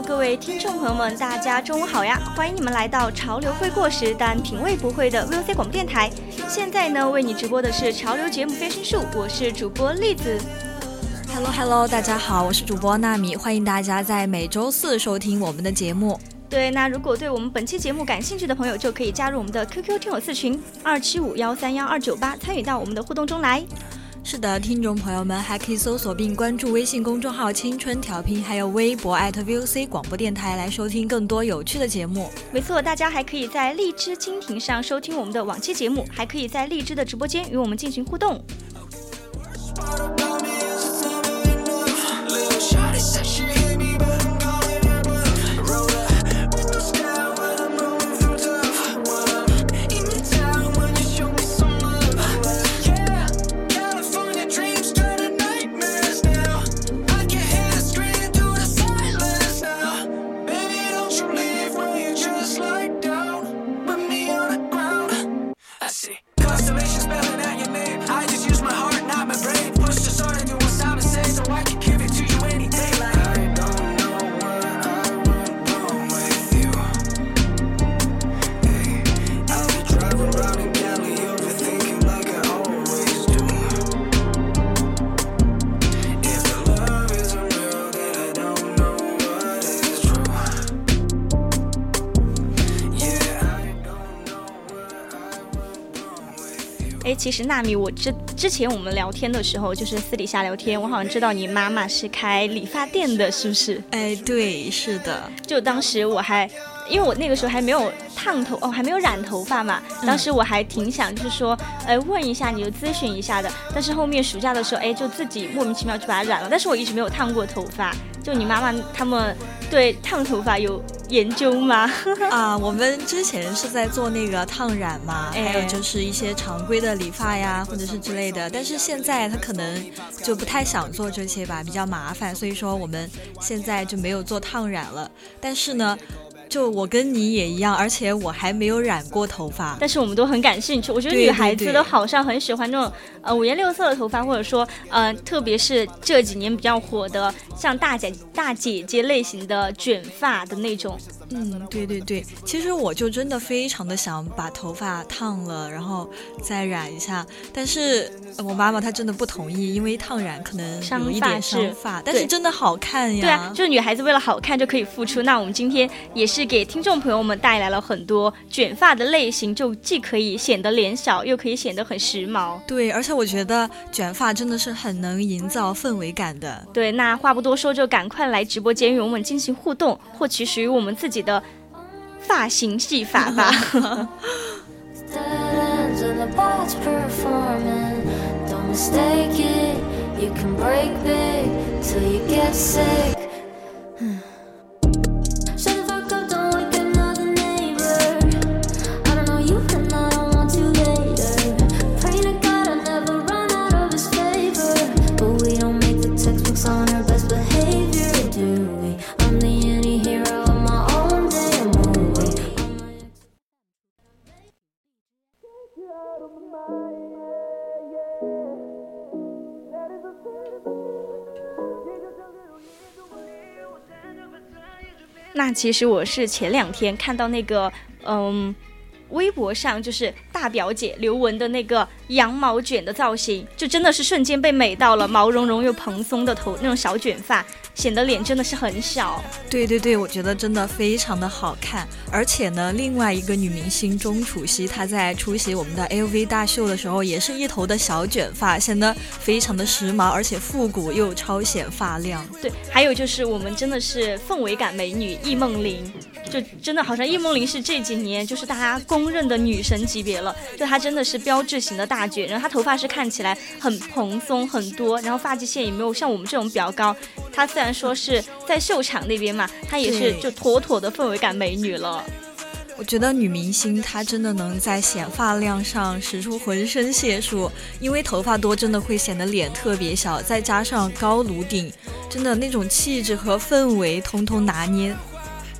各位听众朋友们，大家中午好呀！欢迎你们来到潮流会过时，但品味不会的 VOC 广播电台。现在呢，为你直播的是潮流节目《飞升术》，我是主播栗子。Hello Hello，大家好，我是主播纳米，欢迎大家在每周四收听我们的节目。对，那如果对我们本期节目感兴趣的朋友，就可以加入我们的 QQ 听友四群二七五幺三幺二九八，参与到我们的互动中来。是的，听众朋友们还可以搜索并关注微信公众号“青春调频”，还有微博 @VOC 广播电台来收听更多有趣的节目。没错，大家还可以在荔枝蜻蜓上收听我们的往期节目，还可以在荔枝的直播间与我们进行互动。其实纳米，我之之前我们聊天的时候，就是私底下聊天，我好像知道你妈妈是开理发店的，是不是？哎，对，是的。就当时我还，因为我那个时候还没有烫头，哦，还没有染头发嘛。当时我还挺想，就是说，哎，问一下你，就咨询一下的。但是后面暑假的时候，哎，就自己莫名其妙就把它染了。但是我一直没有烫过头发。就你妈妈他们对烫头发有？研究吗？啊，我们之前是在做那个烫染嘛，还有就是一些常规的理发呀，或者是之类的。但是现在他可能就不太想做这些吧，比较麻烦，所以说我们现在就没有做烫染了。但是呢。就我跟你也一样，而且我还没有染过头发，但是我们都很感兴趣。我觉得女孩子都好像很喜欢那种呃五颜六色的头发，或者说呃，特别是这几年比较火的像大姐大姐姐类型的卷发的那种。嗯，对对对，其实我就真的非常的想把头发烫了，然后再染一下，但是我妈妈她真的不同意，因为烫染可能有一点伤发，但是真的好看呀。对啊，就是女孩子为了好看就可以付出。那我们今天也是。给听众朋友们带来了很多卷发的类型，就既可以显得脸小，又可以显得很时髦。对，而且我觉得卷发真的是很能营造氛围感的。对，那话不多说，就赶快来直播间与我们进行互动，获取属于我们自己的发型戏法吧。其实我是前两天看到那个，嗯，微博上就是大表姐刘雯的那个羊毛卷的造型，就真的是瞬间被美到了，毛茸茸又蓬松的头那种小卷发，显得脸真的是很小。对对对，我觉得真的非常的好看。而且呢，另外一个女明星钟楚曦，她在出席我们的 LV 大秀的时候，也是一头的小卷发，显得非常的时髦，而且复古又超显发量。对，还有就是我们真的是氛围感美女易梦玲。就真的好像易梦玲是这几年就是大家公认的女神级别了，就她真的是标志型的大卷，然后她头发是看起来很蓬松很多，然后发际线也没有像我们这种比较高。她虽然说是在秀场那边嘛，她也是就妥妥的氛围感美女了。我觉得女明星她真的能在显发量上使出浑身解数，因为头发多真的会显得脸特别小，再加上高颅顶，真的那种气质和氛围通通拿捏。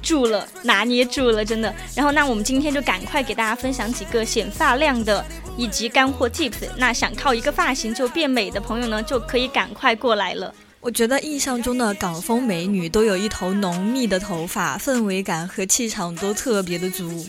住了，拿捏住了，真的。然后，那我们今天就赶快给大家分享几个显发量的以及干货 tips。那想靠一个发型就变美的朋友呢，就可以赶快过来了。我觉得印象中的港风美女都有一头浓密的头发，氛围感和气场都特别的足。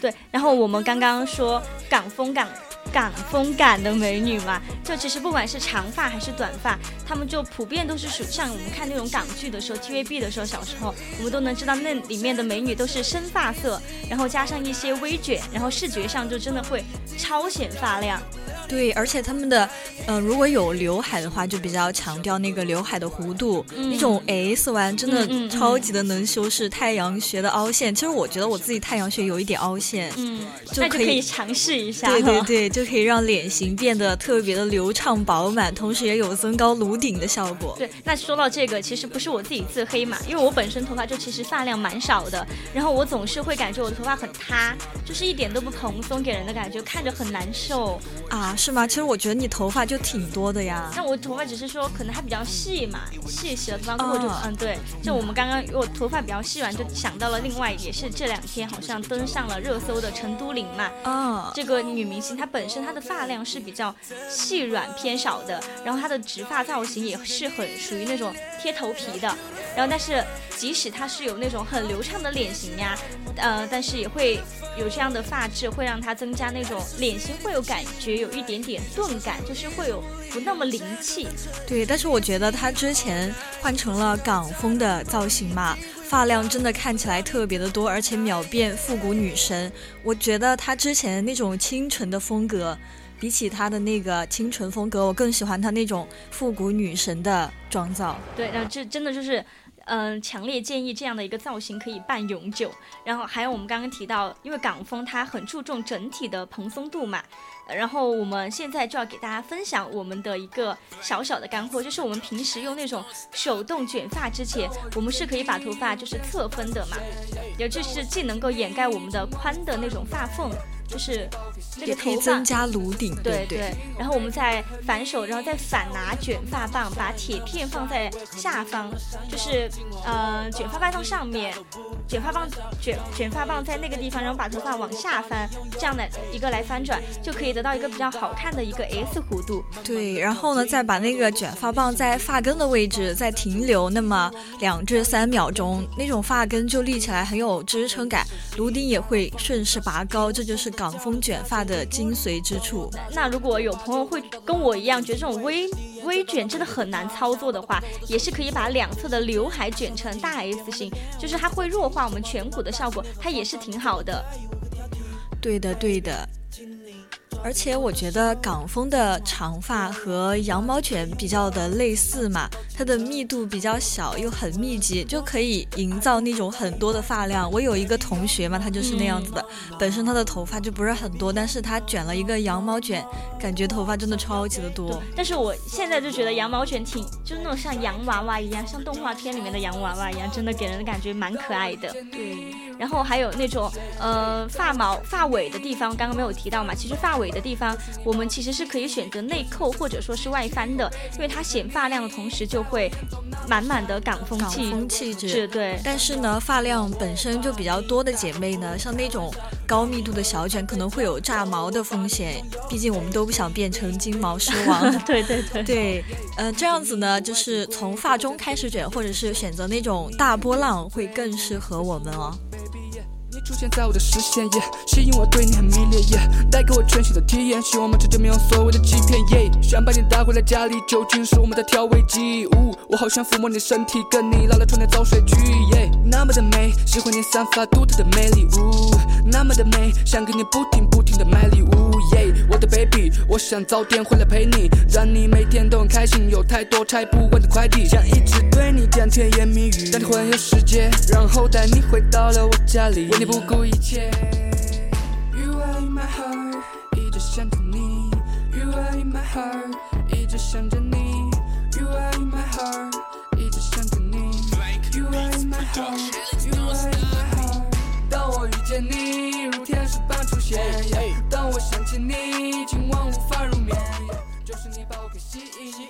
对，然后我们刚刚说港风港。港风感的美女嘛，就其实不管是长发还是短发，她们就普遍都是属像我们看那种港剧的时候，TVB 的时候，小时候我们都能知道那里面的美女都是深发色，然后加上一些微卷，然后视觉上就真的会超显发量。对，而且他们的，呃，如果有刘海的话，就比较强调那个刘海的弧度，那种 S 弯真的超级的能修饰太阳穴的凹陷。其实我觉得我自己太阳穴有一点凹陷，嗯，就可以尝试一下。对对对，就可以让脸型变得特别的流畅饱满，同时也有增高颅顶的效果。对，那说到这个，其实不是我自己自黑嘛，因为我本身头发就其实发量蛮少的，然后我总是会感觉我的头发很塌，就是一点都不蓬松，给人的感觉看着很难受啊。是吗？其实我觉得你头发就挺多的呀。那我头发只是说可能还比较细嘛，细细的头发过就嗯对。就我们刚刚我头发比较细完，就想到了另外也是这两天好像登上了热搜的陈都灵嘛。啊。这个女明星她本本身她的发量是比较细软偏少的，然后她的直发造型也是很属于那种贴头皮的。然后但是即使她是有那种很流畅的脸型呀，呃，但是也会有这样的发质，会让她增加那种脸型会有感觉有一点。点点钝感，就是会有不那么灵气。对，但是我觉得她之前换成了港风的造型嘛，发量真的看起来特别的多，而且秒变复古女神。我觉得她之前那种清纯的风格，比起她的那个清纯风格，我更喜欢她那种复古女神的妆造。对，然后这真的就是。嗯，强烈建议这样的一个造型可以半永久。然后还有我们刚刚提到，因为港风它很注重整体的蓬松度嘛。然后我们现在就要给大家分享我们的一个小小的干货，就是我们平时用那种手动卷发之前，我们是可以把头发就是侧分的嘛，也就是既能够掩盖我们的宽的那种发缝。就是这个头发增加颅顶，对对。然后我们再反手，然后再反拿卷发棒，把铁片放在下方，就是呃卷发棒放上面，卷发棒卷卷发棒在那个地方，然后把头发往下翻，这样的一个来翻转，就可以得到一个比较好看的一个 S 弧度。对，然后呢，再把那个卷发棒在发根的位置再停留那么两至三秒钟，那种发根就立起来很有支撑感，颅顶也会顺势拔高，这就是。港风卷发的精髓之处。那如果有朋友会跟我一样觉得这种微微卷真的很难操作的话，也是可以把两侧的刘海卷成大 S 型，就是它会弱化我们颧骨的效果，它也是挺好的。对的，对的。而且我觉得港风的长发和羊毛卷比较的类似嘛，它的密度比较小又很密集，就可以营造那种很多的发量。我有一个同学嘛，他就是那样子的，本身他的头发就不是很多，但是他卷了一个羊毛卷，感觉头发真的超级的多。但是我现在就觉得羊毛卷挺，就是那种像洋娃娃一样，像动画片里面的洋娃娃一样，真的给人的感觉蛮可爱的。对。然后还有那种呃发毛发尾的地方，刚刚没有提到嘛，其实发尾。的地方，我们其实是可以选择内扣或者说是外翻的，因为它显发量的同时就会满满的港风气风气质。对，但是呢，发量本身就比较多的姐妹呢，像那种高密度的小卷，可能会有炸毛的风险。毕竟我们都不想变成金毛狮王。对对对对，呃，这样子呢，就是从发中开始卷，或者是选择那种大波浪，会更适合我们哦。出现在我的视线，耶吸引我对你很迷恋，耶带给我全新的体验。希望我们之间，没有所谓的欺骗。耶想把你带回来家里，酒精是我们的调味剂。呜我好想抚摸你身体，跟你拉拉床垫早睡去。那么的美，喜欢你散发独特的魅力。呜那么的美，想给你不停不停的买礼物。耶的 baby，我想早点回来陪你，让你每天都很开心。有太多拆不完的快递，想一直对你讲甜言蜜语，带你环游世界，然后带你回到了我家里，为你不顾一切。You are in my heart，一直想着你。You are in my heart，一直想着你。You are in my heart，一直想着你。You are in my heart，You are in my heart。当我遇见你，如天使般出现。想起你，今晚无法入眠。就是你把我给吸引。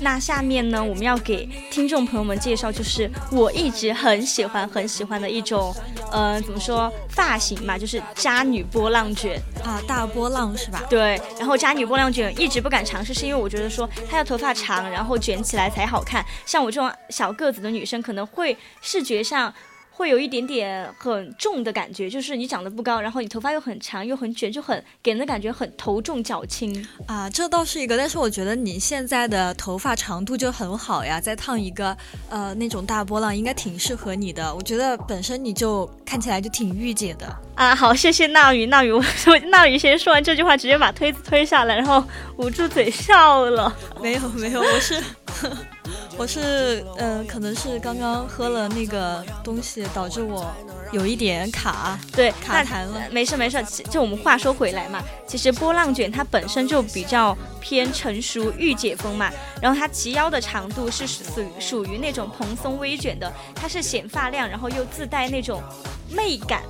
那下面呢，我们要给听众朋友们介绍，就是我一直很喜欢很喜欢的一种，呃，怎么说发型嘛，就是渣女波浪卷啊，大波浪是吧？对，然后渣女波浪卷一直不敢尝试，是因为我觉得说她要头发长，然后卷起来才好看。像我这种小个子的女生，可能会视觉上。会有一点点很重的感觉，就是你长得不高，然后你头发又很长又很卷，就很给人的感觉很头重脚轻啊。这倒是一个，但是我觉得你现在的头发长度就很好呀，再烫一个呃那种大波浪，应该挺适合你的。我觉得本身你就看起来就挺御姐的啊。好，谢谢娜雨，娜雨，我 娜雨先说完这句话，直接把推子推下来，然后捂住嘴笑了。没有没有，我是。我是嗯，可能是刚刚喝了那个东西，导致我有一点卡，对，卡痰了。没事没事，就我们话说回来嘛，其实波浪卷它本身就比较偏成熟御姐风嘛，然后它齐腰的长度是属属于那种蓬松微卷的，它是显发量，然后又自带那种媚感。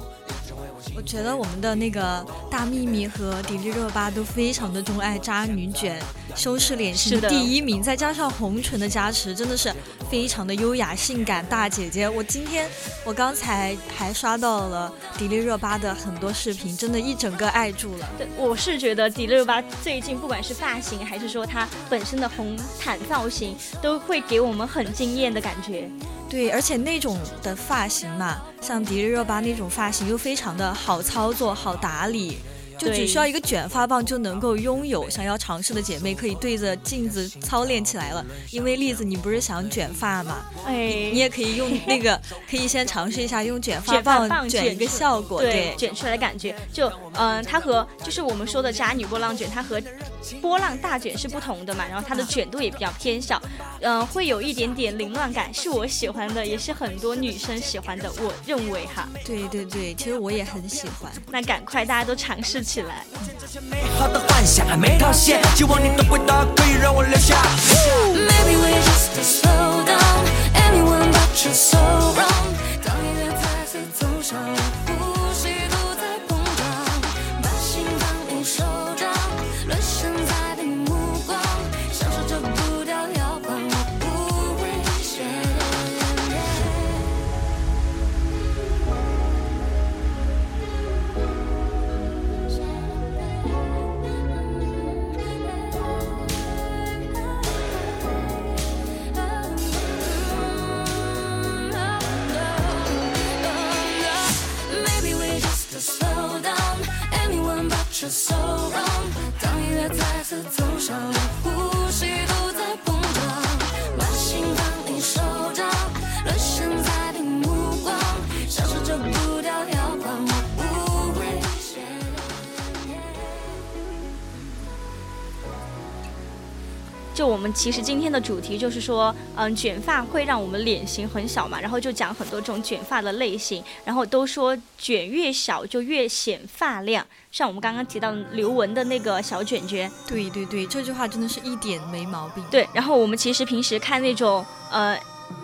我觉得我们的那个大幂幂和迪丽热巴都非常的钟爱渣女卷，修饰脸型第一名，再加上红唇的加持，真的是非常的优雅性感大姐姐。我今天我刚才还刷到了迪丽热巴的很多视频，真的一整个爱住了。对，我是觉得迪丽热巴最近不管是发型还是说她本身的红毯造型，都会给我们很惊艳的感觉。对，而且那种的发型嘛，像迪丽热巴那种发型又非常的好操作、好打理。就只需要一个卷发棒就能够拥有，想要尝试的姐妹可以对着镜子操练起来了。因为栗子，你不是想卷发吗？哎，你也可以用那个，可以先尝试一下用卷发棒卷一个效果，对，卷出来的感觉。就嗯，它和就是我们说的渣女波浪卷，它和波浪大卷是不同的嘛。然后它的卷度也比较偏小，嗯，会有一点点凌乱感，是我喜欢的，也是很多女生喜欢的。我认为哈，对对对，其实我也很喜欢。那赶快大家都尝试。起来。这就我们其实今天的主题就是说，嗯，卷发会让我们脸型很小嘛，然后就讲很多种卷发的类型，然后都说卷越小就越显发量。像我们刚刚提到刘雯的那个小卷卷，对对对，这句话真的是一点没毛病。对，然后我们其实平时看那种呃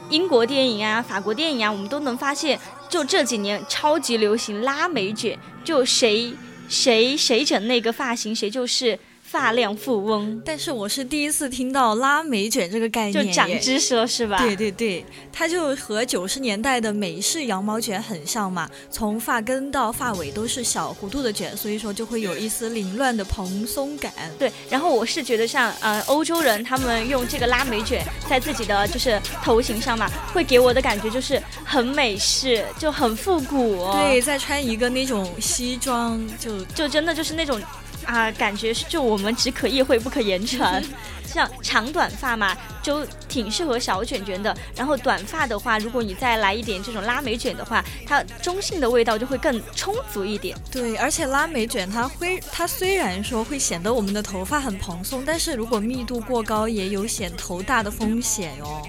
英国电影啊、法国电影啊，我们都能发现，就这几年超级流行拉美卷，就谁谁谁整那个发型，谁就是发量富翁。但是我是第一次听到拉美卷这个概念，就长知识了是吧？对对对，它就和九十年代的美式羊毛卷很像嘛，从发根到发尾都是小弧度的卷，所以说就会有一丝凌乱的蓬松感。对，然后我是觉得像呃欧洲人他们用这个拉美卷在自己的就是头型上嘛，会给我的感觉就是很美式，就很复古。对，再穿一个那种西装，就就真的就是那种。啊，感觉是就我们只可意会不可言传，像长短发嘛，就挺适合小卷卷的。然后短发的话，如果你再来一点这种拉美卷的话，它中性的味道就会更充足一点。对，而且拉美卷它会，它虽然说会显得我们的头发很蓬松，但是如果密度过高，也有显头大的风险哟。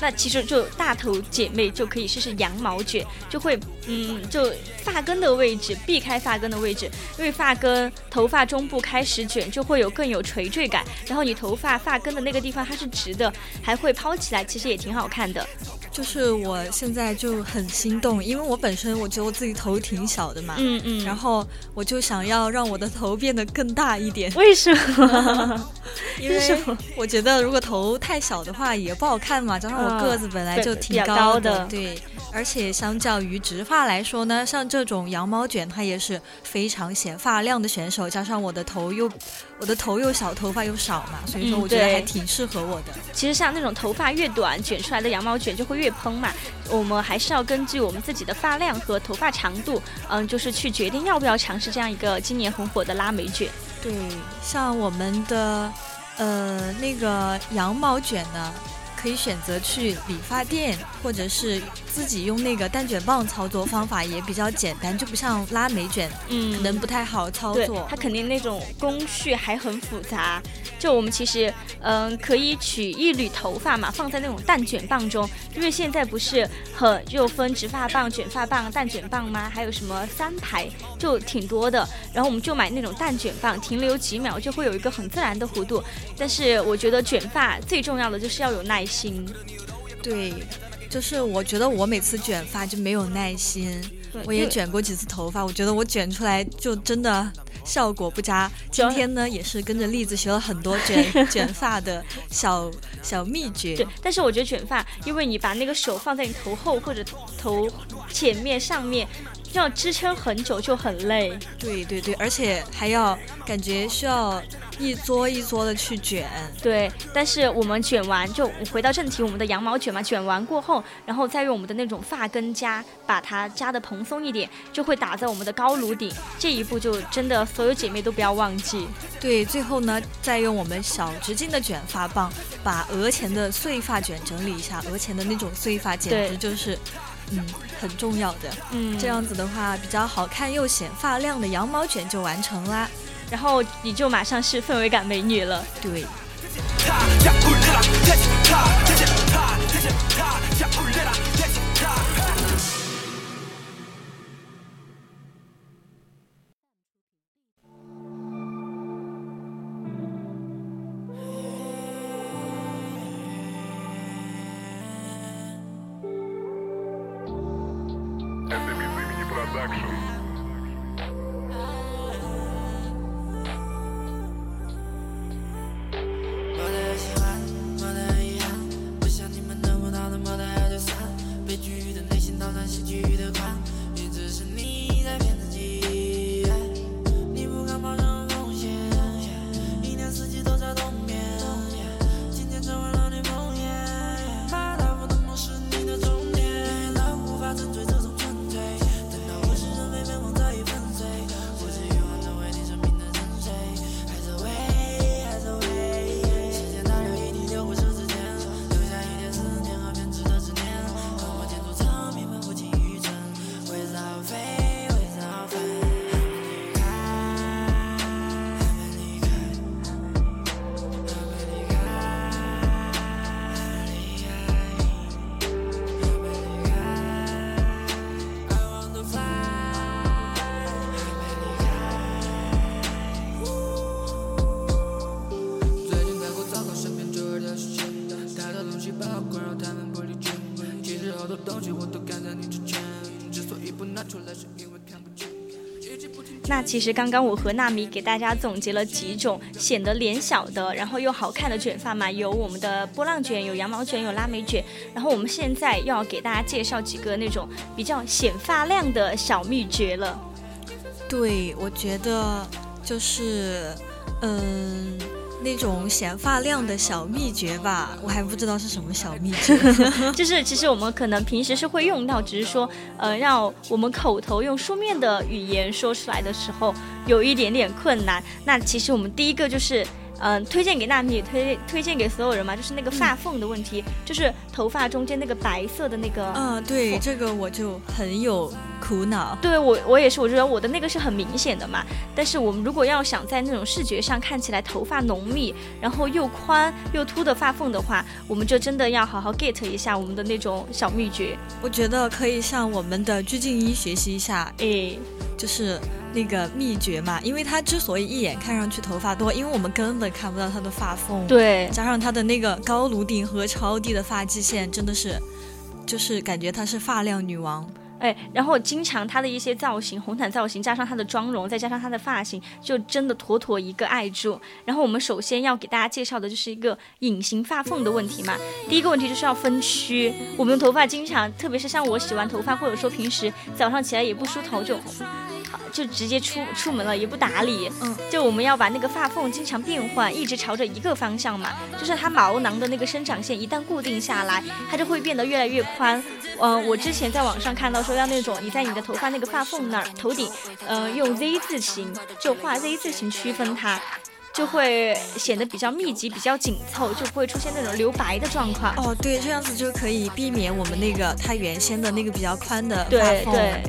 那其实就大头姐妹就可以试试羊毛卷，就会嗯，就发根的位置避开发根的位置，因为发根头发中部开始卷就会有更有垂坠感，然后你头发发根的那个地方它是直的，还会抛起来，其实也挺好看的。就是我现在就很心动，因为我本身我觉得我自己头挺小的嘛，嗯嗯，然后我就想要让我的头变得更大一点。为什么？因为我觉得如果头太小的话也不好看嘛，加上我个子本来就挺高的，对。而且相较于直发来说呢，像这种羊毛卷，它也是非常显发量的选手。加上我的头又，我的头又小，头发又少嘛，所以说我觉得还挺适合我的。其实像那种头发越短，卷出来的羊毛卷就会越蓬嘛。我们还是要根据我们自己的发量和头发长度，嗯，就是去决定要不要尝试这样一个今年很火的拉美卷。对，像我们的，呃，那个羊毛卷呢。可以选择去理发店，或者是自己用那个蛋卷棒操作方法也比较简单，就不像拉美卷，嗯，可能不太好操作。它肯定那种工序还很复杂。就我们其实，嗯，可以取一缕头发嘛，放在那种蛋卷棒中，因为现在不是很就分直发棒、卷发棒、蛋卷棒吗？还有什么三排，就挺多的。然后我们就买那种蛋卷棒，停留几秒就会有一个很自然的弧度。但是我觉得卷发最重要的就是要有耐心。对，就是我觉得我每次卷发就没有耐心。我也卷过几次头发，我觉得我卷出来就真的。效果不佳。今天呢，也是跟着栗子学了很多卷 卷发的小小秘诀。对，但是我觉得卷发，因为你把那个手放在你头后或者头前面上面。要支撑很久就很累，对对对，而且还要感觉需要一撮一撮的去卷。对，但是我们卷完就回到正题，我们的羊毛卷嘛，卷完过后，然后再用我们的那种发根夹把它夹的蓬松一点，就会打在我们的高颅顶。这一步就真的所有姐妹都不要忘记。对，最后呢，再用我们小直径的卷发棒把额前的碎发卷整理一下，额前的那种碎发简直就是。嗯，很重要的。嗯，这样子的话，比较好看又显发量的羊毛卷就完成啦。然后你就马上是氛围感美女了。对。satisfaction. 其实刚刚我和纳米给大家总结了几种显得脸小的，然后又好看的卷发嘛，有我们的波浪卷，有羊毛卷，有拉美卷。然后我们现在要给大家介绍几个那种比较显发量的小秘诀了。对，我觉得就是，嗯。那种显发量的小秘诀吧，我还不知道是什么小秘诀。就是其实我们可能平时是会用到，只是说，呃，让我们口头用书面的语言说出来的时候，有一点点困难。那其实我们第一个就是。嗯，推荐给娜米，推推荐给所有人嘛，就是那个发缝的问题，就是头发中间那个白色的那个。嗯，对，这个我就很有苦恼。对我，我也是，我觉得我的那个是很明显的嘛。但是我们如果要想在那种视觉上看起来头发浓密，然后又宽又秃的发缝的话，我们就真的要好好 get 一下我们的那种小秘诀。我觉得可以向我们的鞠婧祎学习一下，哎，就是。那个秘诀嘛，因为他之所以一眼看上去头发多，因为我们根本看不到他的发缝。对，加上他的那个高颅顶和超低的发际线，真的是，就是感觉她是发量女王。哎，然后经常她的一些造型，红毯造型，加上她的妆容，再加上她的发型，就真的妥妥一个爱住。然后我们首先要给大家介绍的就是一个隐形发缝的问题嘛。第一个问题就是要分区，我们的头发经常，特别是像我洗完头发，或者说平时早上起来也不梳头就。就直接出出门了，也不打理。嗯，就我们要把那个发缝经常变换，一直朝着一个方向嘛。就是它毛囊的那个生长线一旦固定下来，它就会变得越来越宽。嗯，我之前在网上看到说要那种你在你的头发那个发缝那儿头顶，嗯，用 Z 字形就画 Z 字形区分它。就会显得比较密集、比较紧凑，就不会出现那种留白的状况。哦，对，这样子就可以避免我们那个它原先的那个比较宽的发缝。对对。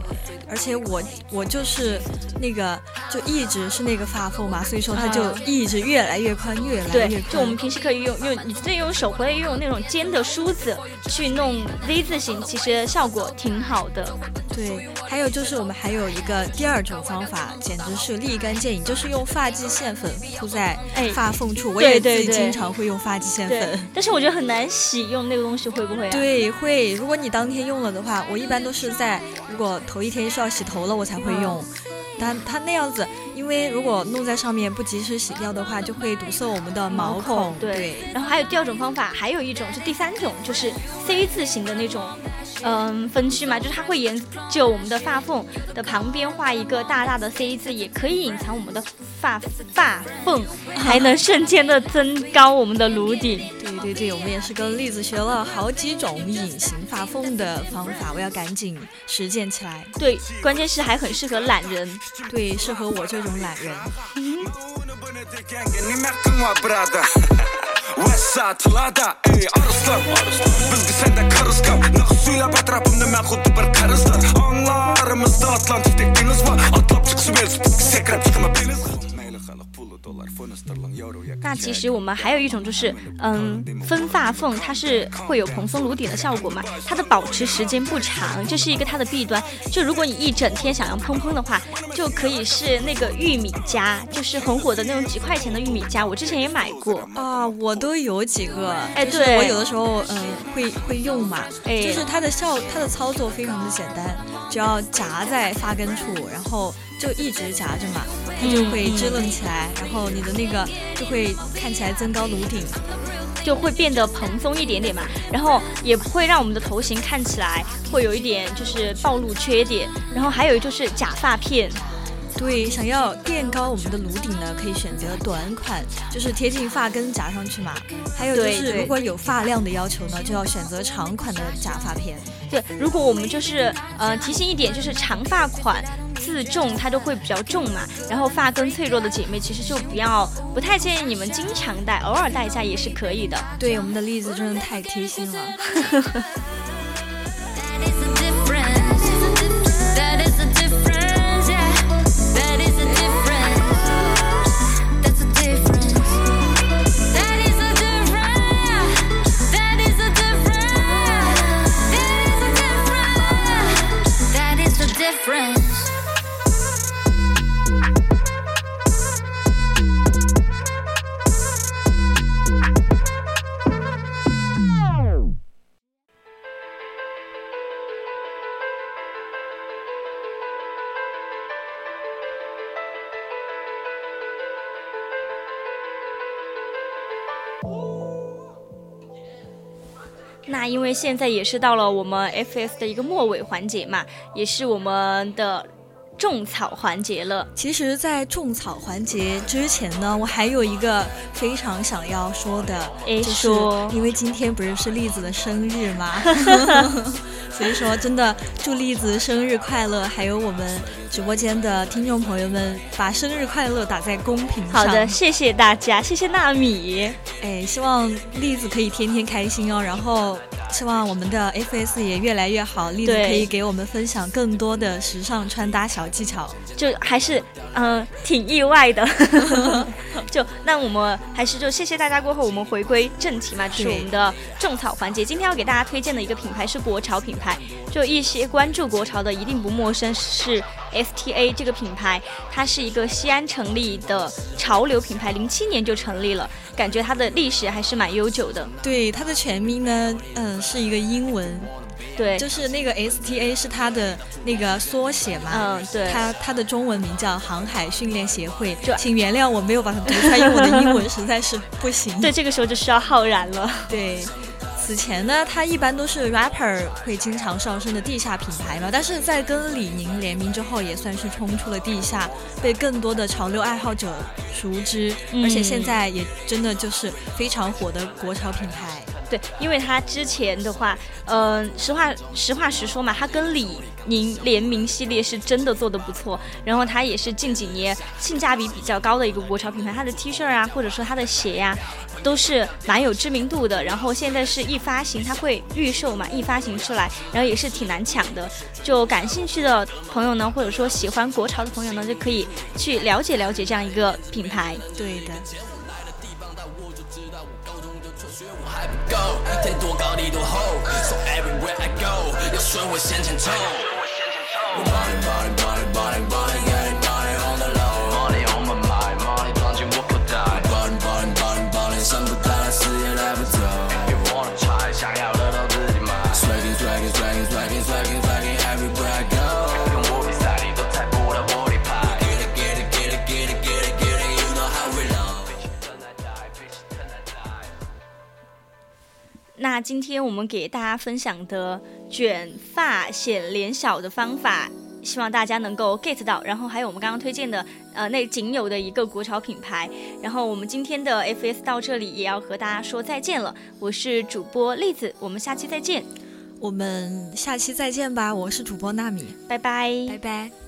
而且我我就是那个就一直是那个发缝嘛，所以说它就一直越来越宽，越来越宽。就我们平时可以用用你自己用手或者用那种尖的梳子去弄 Z 字形，其实效果挺好的。对，还有就是我们还有一个第二种方法，简直是立竿见影，就是用发际线粉铺在。在发缝处，我也自己经常会用发际线粉，但是我觉得很难洗，用那个东西会不会？对，会。如果你当天用了的话，我一般都是在如果头一天是要洗头了，我才会用。但它那样子，因为如果弄在上面不及时洗掉的话，就会堵塞我们的毛孔。对。然后还有第二种方法，还有一种是第三种，就是 C 字形的那种。嗯，分区嘛，就是它会沿着我们的发缝的旁边画一个大大的 C 字，也可以隐藏我们的发发缝，还能瞬间的增高我们的颅顶。对对对，我们也是跟栗子学了好几种隐形发缝的方法，我要赶紧实践起来。对，关键是还很适合懒人，对，适合我这种懒人。Westside tilada ey arıslar Bizgi sende karıskan Naqs söylep atrapımda mən xuddi bir qarızlar Anlarımızda Atlantik'te deniz var Atlap çıqsı berisi Sekrep çıqma deniz 那其实我们还有一种就是，嗯，分发缝，它是会有蓬松颅顶的效果嘛，它的保持时间不长，这是一个它的弊端。就如果你一整天想要蓬蓬的话，就可以是那个玉米夹，就是很火的那种几块钱的玉米夹，我之前也买过啊，我都有几个，哎，对我有的时候嗯会会用嘛，哎，就是它的效，它的操作非常的简单，只要夹在发根处，然后。就一直夹着嘛，它就会支棱起来，然后你的那个就会看起来增高颅顶，就会变得蓬松一点点嘛，然后也不会让我们的头型看起来会有一点就是暴露缺点，然后还有就是假发片。对，想要垫高我们的颅顶呢，可以选择短款，就是贴近发根夹上去嘛。还有就是，如果有发量的要求呢，就要选择长款的假发片。对，如果我们就是呃提醒一点，就是长发款自重它都会比较重嘛，然后发根脆弱的姐妹其实就不要，不太建议你们经常戴，偶尔戴一下也是可以的。对，我们的栗子真的太贴心了。因为现在也是到了我们 FS 的一个末尾环节嘛，也是我们的。种草环节了。其实，在种草环节之前呢，我还有一个非常想要说的，就是因为今天不是是栗子的生日吗？所以说，真的祝栗子生日快乐！还有我们直播间的听众朋友们，把生日快乐打在公屏上。好的，谢谢大家，谢谢纳米。哎，希望栗子可以天天开心哦。然后。希望我们的 FS 也越来越好，栗子可以给我们分享更多的时尚穿搭小技巧。就还是嗯挺意外的，就那我们还是就谢谢大家过后，我们回归正题嘛，就是我们的种草环节。今天要给大家推荐的一个品牌是国潮品牌，就一些关注国潮的一定不陌生，是 STA 这个品牌，它是一个西安成立的潮流品牌，零七年就成立了。感觉它的历史还是蛮悠久的。对，它的全名呢，嗯，是一个英文，对，就是那个 S T A 是它的那个缩写嘛。嗯，对。它它的中文名叫航海训练协会。请原谅我没有把它读出来，因为我的英文实在是不行。对，这个时候就需要浩然了。对。此前呢，它一般都是 rapper 会经常上升的地下品牌嘛，但是在跟李宁联名之后，也算是冲出了地下，被更多的潮流爱好者熟知，而且现在也真的就是非常火的国潮品牌。对，因为他之前的话，嗯，实话实话实说嘛，他跟李宁联名系列是真的做的不错。然后他也是近几年性价比比较高的一个国潮品牌，他的 T 恤啊，或者说他的鞋呀，都是蛮有知名度的。然后现在是一发行，他会预售嘛，一发行出来，然后也是挺难抢的。就感兴趣的朋友呢，或者说喜欢国潮的朋友呢，就可以去了解了解这样一个品牌。对的。还不够，天多高地多厚，So everywhere I go，要顺我向前冲。那今天我们给大家分享的卷发显脸小的方法，希望大家能够 get 到。然后还有我们刚刚推荐的，呃，那仅有的一个国潮品牌。然后我们今天的 FS 到这里也要和大家说再见了。我是主播栗子，我们下期再见。我们下期再见吧。我是主播纳米，拜拜，拜拜。